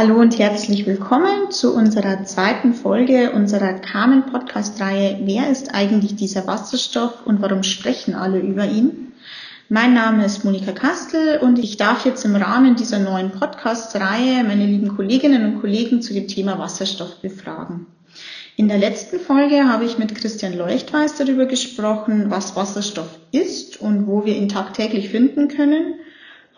Hallo und herzlich willkommen zu unserer zweiten Folge unserer Carmen Podcast Reihe Wer ist eigentlich dieser Wasserstoff und warum sprechen alle über ihn? Mein Name ist Monika Kastel und ich darf jetzt im Rahmen dieser neuen Podcast Reihe meine lieben Kolleginnen und Kollegen zu dem Thema Wasserstoff befragen. In der letzten Folge habe ich mit Christian Leuchtweiß darüber gesprochen, was Wasserstoff ist und wo wir ihn tagtäglich finden können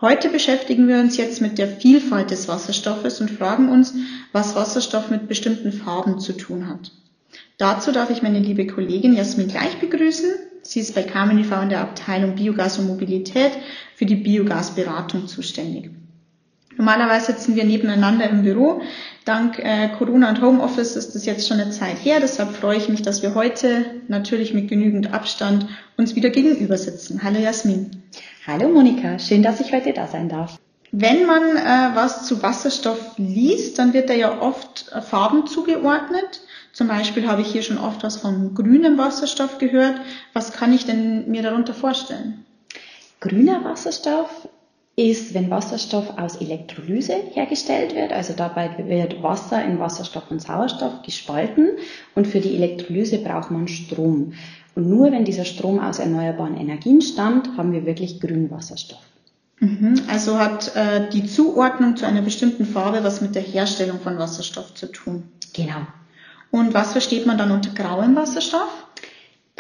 Heute beschäftigen wir uns jetzt mit der Vielfalt des Wasserstoffes und fragen uns, was Wasserstoff mit bestimmten Farben zu tun hat. Dazu darf ich meine liebe Kollegin Jasmin gleich begrüßen. Sie ist bei e in der Abteilung Biogas und Mobilität für die Biogasberatung zuständig. Normalerweise sitzen wir nebeneinander im Büro. Dank äh, Corona und Homeoffice ist das jetzt schon eine Zeit her. Deshalb freue ich mich, dass wir heute natürlich mit genügend Abstand uns wieder gegenüber sitzen. Hallo Jasmin. Hallo Monika, schön, dass ich heute da sein darf. Wenn man äh, was zu Wasserstoff liest, dann wird da ja oft äh, Farben zugeordnet. Zum Beispiel habe ich hier schon oft was von grünem Wasserstoff gehört. Was kann ich denn mir darunter vorstellen? Grüner Wasserstoff ist, wenn Wasserstoff aus Elektrolyse hergestellt wird. Also dabei wird Wasser in Wasserstoff und Sauerstoff gespalten und für die Elektrolyse braucht man Strom. Und nur wenn dieser Strom aus erneuerbaren Energien stammt, haben wir wirklich grünen Wasserstoff. Mhm. Also hat äh, die Zuordnung zu einer bestimmten Farbe was mit der Herstellung von Wasserstoff zu tun. Genau. Und was versteht man dann unter grauem Wasserstoff?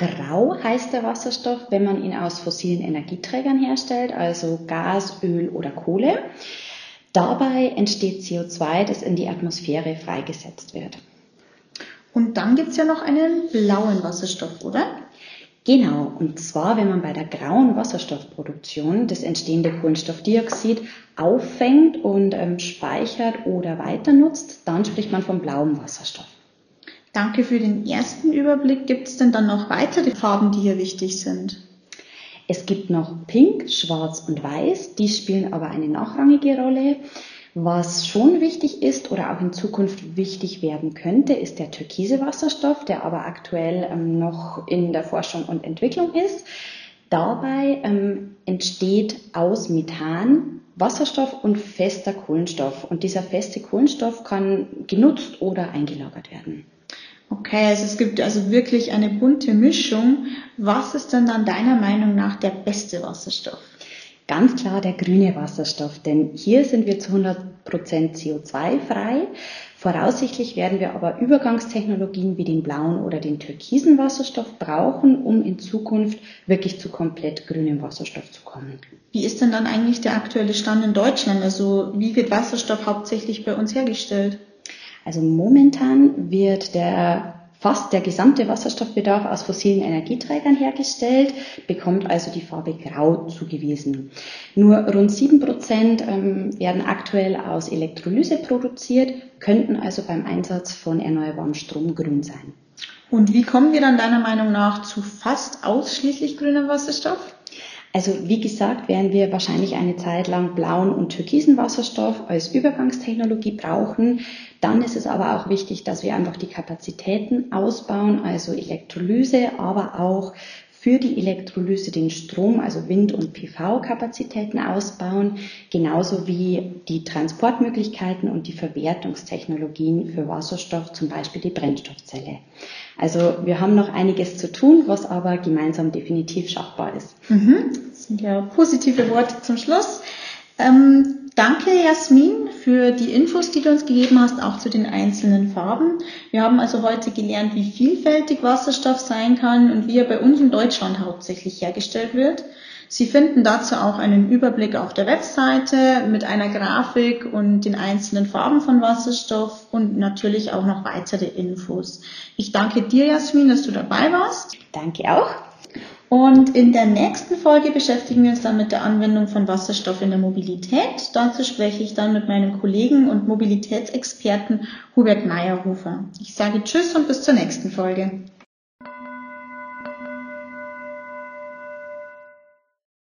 Grau heißt der Wasserstoff, wenn man ihn aus fossilen Energieträgern herstellt, also Gas, Öl oder Kohle. Dabei entsteht CO2, das in die Atmosphäre freigesetzt wird. Und dann gibt's ja noch einen blauen Wasserstoff, oder? Genau, und zwar, wenn man bei der grauen Wasserstoffproduktion das entstehende Kohlenstoffdioxid auffängt und ähm, speichert oder weiter nutzt, dann spricht man vom blauen Wasserstoff. Danke für den ersten Überblick. Gibt es denn dann noch weitere Farben, die hier wichtig sind? Es gibt noch Pink, Schwarz und Weiß. Die spielen aber eine nachrangige Rolle. Was schon wichtig ist oder auch in Zukunft wichtig werden könnte, ist der türkise Wasserstoff, der aber aktuell ähm, noch in der Forschung und Entwicklung ist. Dabei ähm, entsteht aus Methan Wasserstoff und fester Kohlenstoff. Und dieser feste Kohlenstoff kann genutzt oder eingelagert werden. Okay, also es gibt also wirklich eine bunte Mischung. Was ist denn dann deiner Meinung nach der beste Wasserstoff? Ganz klar der grüne Wasserstoff, denn hier sind wir zu 100% CO2-frei. Voraussichtlich werden wir aber Übergangstechnologien wie den blauen oder den türkisen Wasserstoff brauchen, um in Zukunft wirklich zu komplett grünem Wasserstoff zu kommen. Wie ist denn dann eigentlich der aktuelle Stand in Deutschland? Also wie wird Wasserstoff hauptsächlich bei uns hergestellt? Also momentan wird der fast der gesamte Wasserstoffbedarf aus fossilen Energieträgern hergestellt, bekommt also die Farbe Grau zugewiesen. Nur rund sieben Prozent ähm, werden aktuell aus Elektrolyse produziert, könnten also beim Einsatz von erneuerbarem Strom grün sein. Und wie kommen wir dann deiner Meinung nach zu fast ausschließlich grünem Wasserstoff? Also wie gesagt, werden wir wahrscheinlich eine Zeit lang blauen und türkisen Wasserstoff als Übergangstechnologie brauchen. Dann ist es aber auch wichtig, dass wir einfach die Kapazitäten ausbauen, also Elektrolyse, aber auch für die Elektrolyse den Strom, also Wind- und PV-Kapazitäten ausbauen, genauso wie die Transportmöglichkeiten und die Verwertungstechnologien für Wasserstoff, zum Beispiel die Brennstoffzelle. Also wir haben noch einiges zu tun, was aber gemeinsam definitiv schaffbar ist. Mhm. Das sind ja positive Worte zum Schluss. Ähm, danke, Jasmin, für die Infos, die du uns gegeben hast, auch zu den einzelnen Farben. Wir haben also heute gelernt, wie vielfältig Wasserstoff sein kann und wie er bei uns in Deutschland hauptsächlich hergestellt wird. Sie finden dazu auch einen Überblick auf der Webseite mit einer Grafik und den einzelnen Farben von Wasserstoff und natürlich auch noch weitere Infos. Ich danke dir, Jasmin, dass du dabei warst. Danke auch. Und in der nächsten Folge beschäftigen wir uns dann mit der Anwendung von Wasserstoff in der Mobilität. Dazu spreche ich dann mit meinem Kollegen und Mobilitätsexperten Hubert Meyerhofer. Ich sage Tschüss und bis zur nächsten Folge.